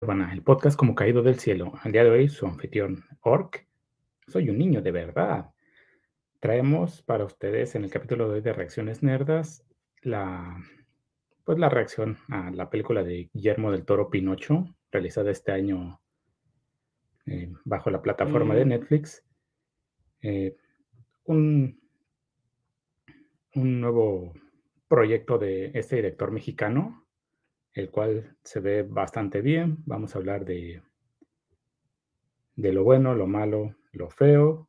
El podcast como caído del cielo. Al día de hoy, su anfitrión, Orc. Soy un niño de verdad. Traemos para ustedes en el capítulo de hoy de Reacciones Nerdas la, pues la reacción a la película de Guillermo del Toro Pinocho, realizada este año eh, bajo la plataforma de Mm. Netflix. Eh, un, un nuevo proyecto de este director mexicano, el cual se ve bastante bien. Vamos a hablar de, de lo bueno, lo malo, lo feo.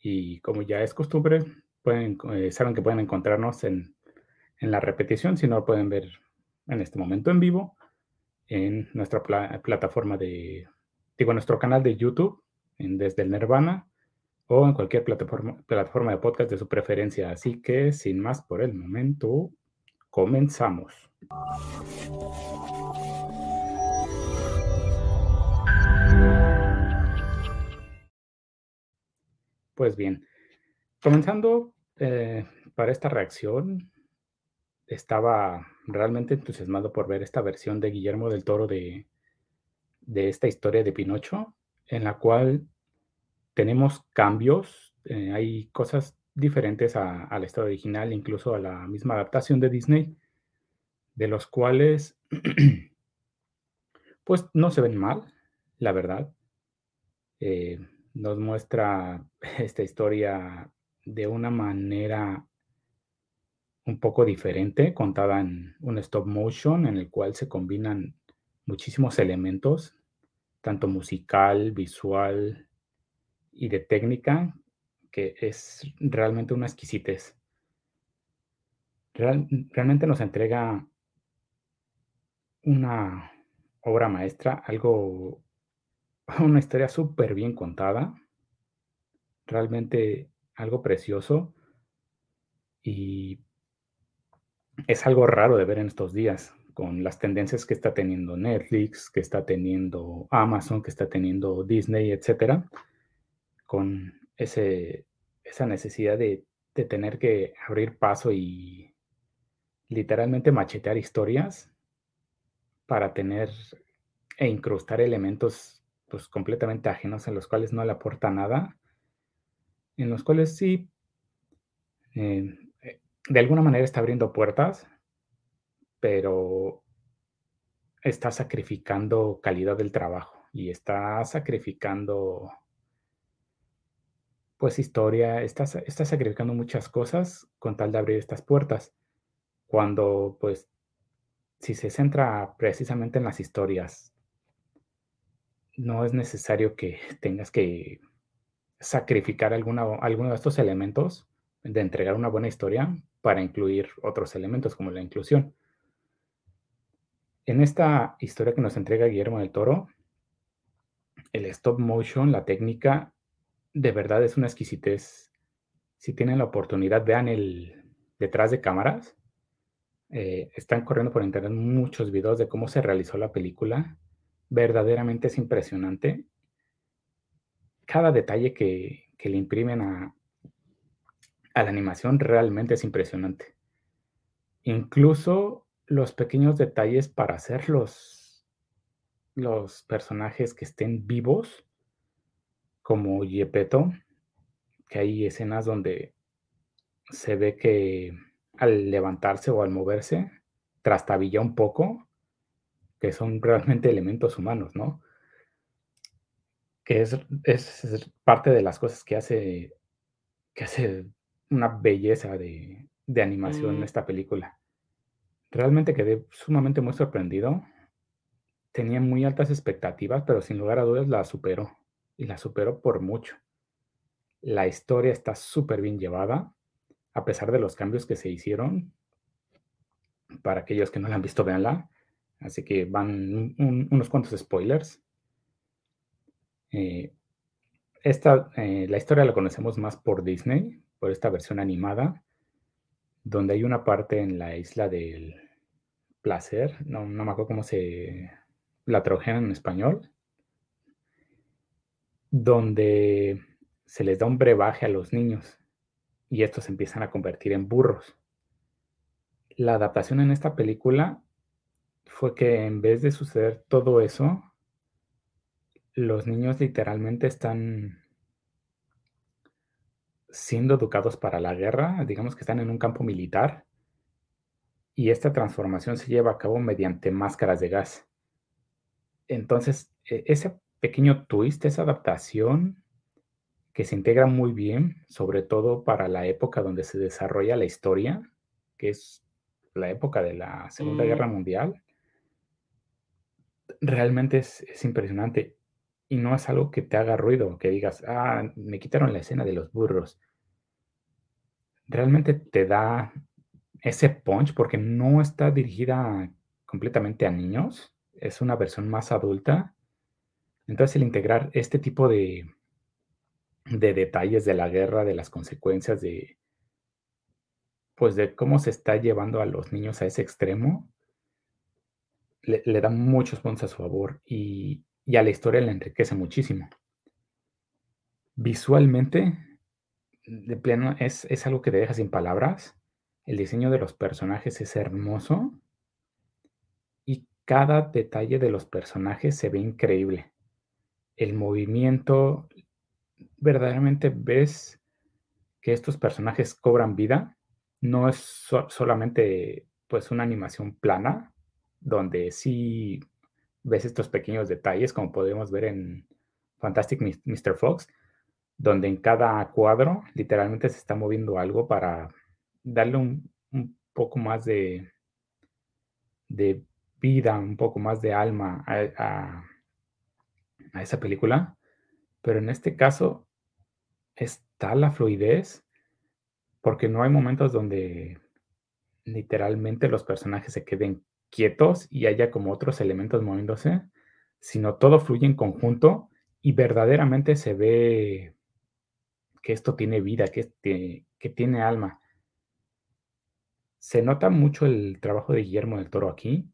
Y como ya es costumbre, pueden, eh, saben que pueden encontrarnos en, en la repetición, si no pueden ver en este momento en vivo, en nuestra pla- plataforma de, digo, nuestro canal de YouTube, en Desde el Nirvana, o en cualquier plataforma, plataforma de podcast de su preferencia. Así que, sin más por el momento, comenzamos. Pues bien, comenzando eh, para esta reacción, estaba realmente entusiasmado por ver esta versión de Guillermo del Toro de, de esta historia de Pinocho, en la cual tenemos cambios, eh, hay cosas diferentes a, a, la historia original, incluso a la misma adaptación de Disney, de los cuales pues no se ven mal, la verdad. Eh, nos muestra esta historia de una manera un poco diferente, contada en un stop motion en el cual se combinan muchísimos elementos, tanto musical, visual y de técnica, que es realmente una exquisitez. Real, realmente nos entrega una obra maestra, algo, una historia súper bien contada, realmente algo precioso y es algo raro de ver en estos días, con las tendencias que está teniendo Netflix, que está teniendo Amazon, que está teniendo Disney, etcétera, con ese, esa necesidad de, tener que abrir paso y literalmente machetear historias para tener e incrustar elementos pues completamente ajenos en los cuales no le aporta nada, en los cuales sí eh, de alguna manera está abriendo puertas, pero está sacrificando calidad del trabajo y está sacrificando pues historia, está, está sacrificando muchas cosas con tal de abrir estas puertas. Cuando pues si se centra precisamente en las historias, no es necesario que tengas que sacrificar alguna, alguno de estos elementos de entregar una buena historia para incluir otros elementos como la inclusión. En esta historia que nos entrega Guillermo del Toro, el stop motion, la técnica, de verdad es una exquisitez. Si tienen la oportunidad, vean el detrás de cámaras. Eh, están corriendo por internet muchos videos de cómo se realizó la película. Verdaderamente es impresionante. Cada detalle que, le imprimen a, la animación realmente es impresionante. Incluso los pequeños detalles para hacer los personajes que estén vivos, como Yepeto, que hay escenas donde se ve que al levantarse o al moverse trastabilla un poco, que son realmente elementos humanos, ¿no? Que es, es parte de las cosas que hace, que hace una belleza de, de animación en Mm. esta película. Realmente quedé sumamente muy sorprendido. Tenía muy altas expectativas, pero sin lugar a dudas la superó. Y la superó por mucho. La historia está súper bien llevada, a pesar de los cambios que se hicieron. Para aquellos que no la han visto, véanla. Así que van un, un, unos cuantos spoilers. Eh, esta, eh, la historia la conocemos más por Disney, por esta versión animada, donde hay una parte en la isla del placer, no, no me acuerdo cómo se la tradujeron en español, donde se les da un brebaje a los niños y estos empiezan a convertir en burros. La adaptación en esta película fue que en vez de suceder todo eso, los niños literalmente están siendo educados para la guerra, digamos que están en un campo militar, y esta transformación se lleva a cabo mediante máscaras de gas. Entonces, e ese pequeño twist, esa adaptación que se integra muy bien, sobre todo para la época donde se desarrolla la historia, que es la época de la Segunda Guerra Mm. Mundial. Realmente es es impresionante, y no es algo que te haga ruido, que digas: "Ah, me quitaron la escena de los burros". Realmente te da ese punch, porque no está dirigida completamente a niños, es una versión más adulta. Entonces, el integrar este tipo de de detalles de la guerra, de las consecuencias de pues, de cómo se está llevando a los niños a ese extremo le da muchos puntos a su favor, y y a la historia la enriquece muchísimo. Visualmente, de plano, es es algo que te deja sin palabras. El diseño de los personajes es hermoso y cada detalle de los personajes se ve increíble. El movimiento, verdaderamente ves que estos personajes cobran vida. No es so solamente, pues, una animación plana, donde sí ves estos pequeños detalles, como podemos ver en Fantastic Míster Fox, donde en cada cuadro, literalmente, se está moviendo algo para darle un poco más de de vida, un poco más de alma a a esa película. Pero en este caso, está la fluidez, porque no hay momentos donde literalmente los personajes se queden quietos y haya como otros elementos moviéndose, sino todo fluye en conjunto y verdaderamente se ve que esto tiene vida, que tiene alma. Se nota mucho el trabajo de Guillermo del Toro aquí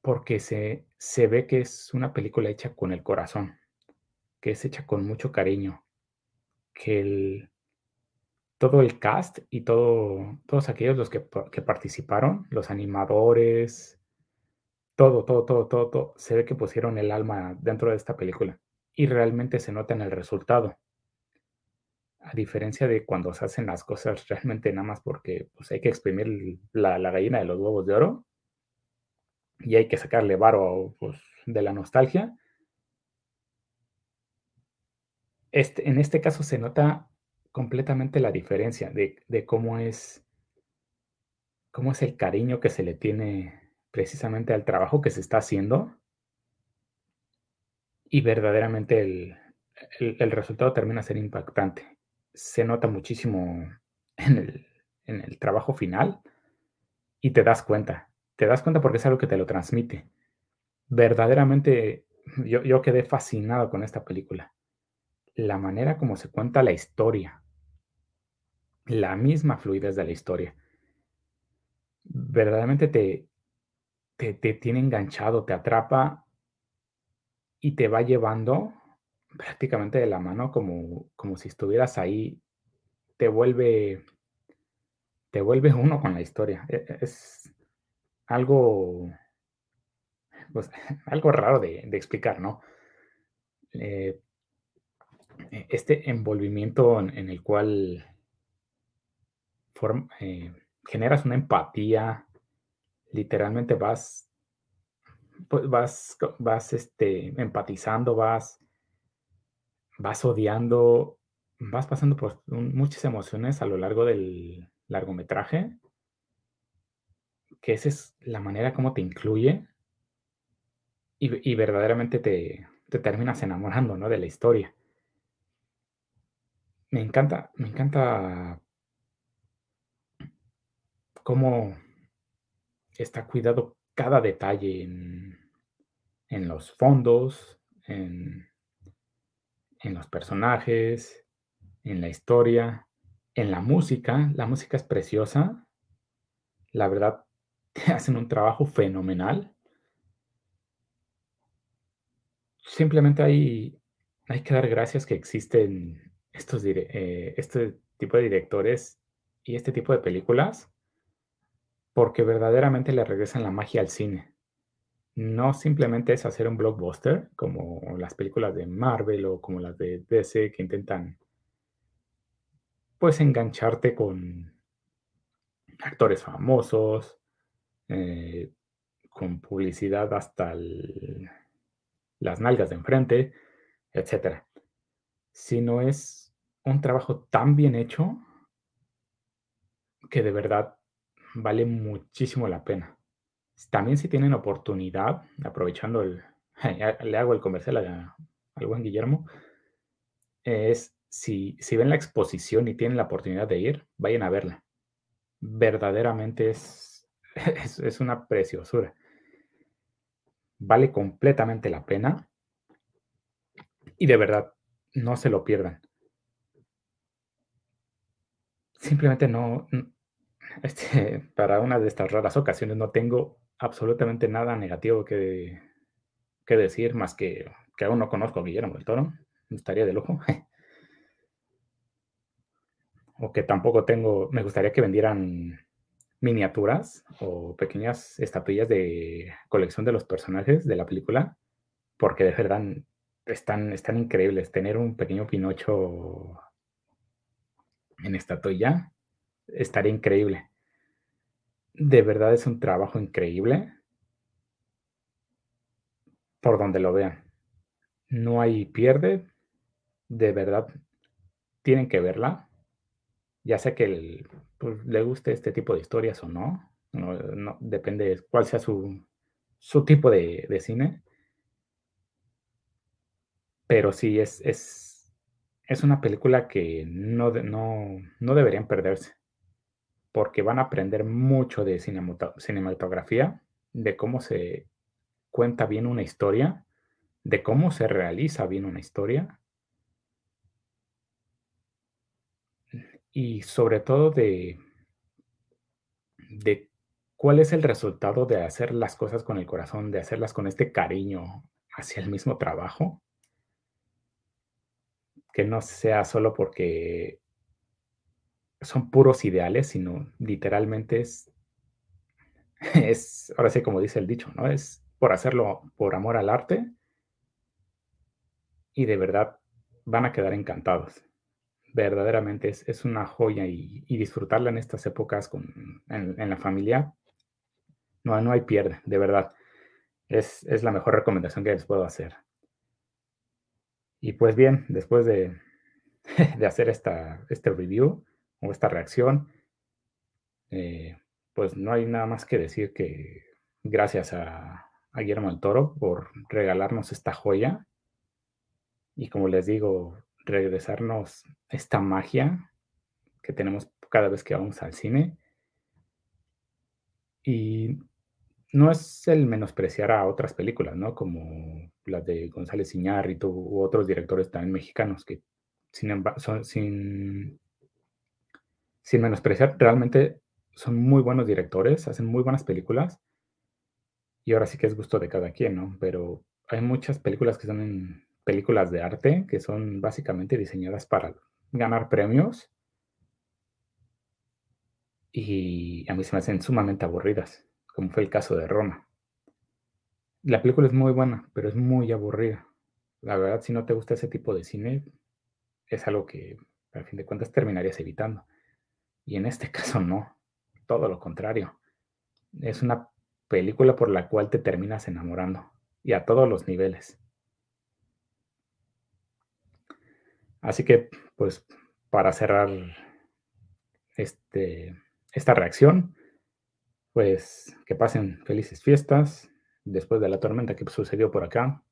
porque se se ve que es una película hecha con el corazón, que es hecha con mucho cariño, que el todo el cast y todo todos aquellos los que pa que participaron, los animadores, todo, todo, todo, todo, todo, se ve que pusieron el alma dentro de esta película, y realmente se nota en el resultado. A diferencia de cuando se hacen las cosas realmente nada más porque, pues, hay que exprimir la la gallina de los huevos de oro y hay que sacarle varo, pues, de la nostalgia. Este en este caso se nota completamente la diferencia de de cómo es cómo es el cariño que se le tiene precisamente al trabajo que se está haciendo. Y verdaderamente el el resultado termina ser impactante. Se nota muchísimo en el en el trabajo final y te das cuenta. Te das cuenta porque es algo que te lo transmite. Verdaderamente, yo yo quedé fascinado con esta película. La manera como se cuenta la historia la misma fluidez de la historia. Verdaderamente te te te tiene enganchado, te atrapa y te va llevando prácticamente de la mano como como si estuvieras ahí. Te vuelve te vuelve uno con la historia. E e es algo pues, algo raro de explicar, ¿no? Eh e este envolvimiento en el cual eh, generas una empatía, literalmente vas pues, vas vas, este, empatizando, vas vas odiando, vas pasando por muchas emociones a lo largo del largometraje que esa es la manera como te incluye y y verdaderamente te te terminas enamorando, ¿no?, de la historia. Me encanta me encanta cómo está cuidado cada detalle en en los fondos, en en los personajes, en la historia, en la música. La música es preciosa. La verdad, hacen un trabajo fenomenal. Simplemente hay hay que dar gracias que existen estos eh, este tipo de directores y este tipo de películas porque verdaderamente le regresan la magia al cine. no simplemente es hacer un blockbuster como las películas de Marvel o como las de DC que intentan pues engancharte con actores famosos, eh, con publicidad hasta las nalgas de enfrente, etc. Sino es un trabajo tan bien hecho que de verdad vale muchísimo la pena. También si tienen oportunidad, aprovechando el, le hago el comercial al buen Guillermo, es si ven la exposición y tienen la oportunidad de ir, vayan a verla. Verdaderamente es, es, una preciosura. Vale completamente la pena y de verdad no se lo pierdan. Simplemente no, este, para una de estas raras ocasiones no tengo absolutamente nada negativo que, que decir, más que que aún no conozco a Guillermo del Toro, estaría de lujo. o que tampoco tengo, me gustaría que vendieran miniaturas o pequeñas estatuillas de colección de los personajes de la película, porque de verdad están, están increíbles. Tener un pequeño Pinocho en estatuilla estaría increíble. De verdad es un trabajo increíble por donde lo vean. No hay pierde. De verdad, tienen que verla. Ya sea que pues, le guste este tipo de historias o no. No, depende de cuál sea su, su tipo de, cine. Pero sí, es, es, es una película que no, no, no deberían perderse porque van a aprender mucho de cinematografía, de cómo se cuenta bien una historia, de cómo se realiza bien una historia y sobre todo de, de cuál es el resultado de hacer las cosas con el corazón, de hacerlas con este cariño hacia el mismo trabajo, que no sea solo porque son puros ideales, sino literalmente es, es, ahora sí como dice el dicho, ¿no? Es por hacerlo por amor al arte y de verdad van a quedar encantados. Verdaderamente es, una joya y, disfrutarla en estas épocas con, en, la familia, no, no hay pierde, de verdad. Es, es la mejor recomendación que les puedo hacer. Y pues bien, después de, de hacer esta, este review, o esta reacción, eh, pues no hay nada más que decir que gracias a, a Guillermo del Toro por regalarnos esta joya y como les digo, regresarnos esta magia que tenemos cada vez que vamos al cine. Y no es el menospreciar a otras películas, ¿no? Como las de González Iñárritu u otros directores también mexicanos que sin, sin sin menospreciar, realmente son muy buenos directores, hacen muy buenas películas. Y ahora sí que es gusto de cada quien, ¿no? Pero hay muchas películas que son películas de arte, que son básicamente diseñadas para ganar premios. Y a mí se me hacen sumamente aburridas, como fue el caso de Roma. La película es muy buena, pero es muy aburrida. La verdad, si no te gusta ese tipo de cine, es algo que, al fin de cuentas, terminarías evitando. Y en este caso no, todo lo contrario. Es una película por la cual te terminas enamorando y a todos los niveles. Así que, pues, para cerrar este, esta reacción, pues que pasen felices fiestas después de la tormenta que sucedió por acá.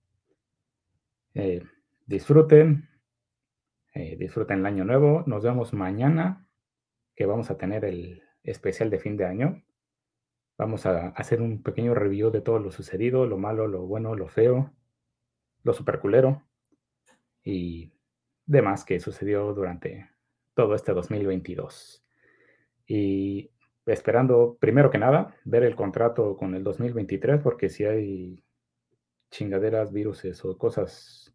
Eh, disfruten, eh, disfruten el año nuevo. Nos vemos mañana que vamos a tener el especial de fin de año. Vamos a hacer un pequeño review de todo lo sucedido, lo malo, lo bueno, lo feo, lo superculero y demás que sucedió durante todo este 2022. Y esperando, primero que nada, ver el contrato con el 2023, porque si hay chingaderas, viruses o cosas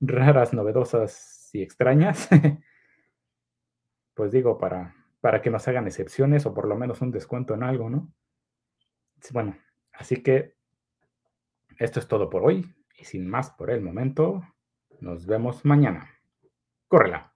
raras, novedosas y extrañas, pues digo, para para que nos hagan excepciones o por lo menos un descuento en algo, ¿no? Bueno, así que esto es todo por hoy y sin más por el momento, nos vemos mañana córrela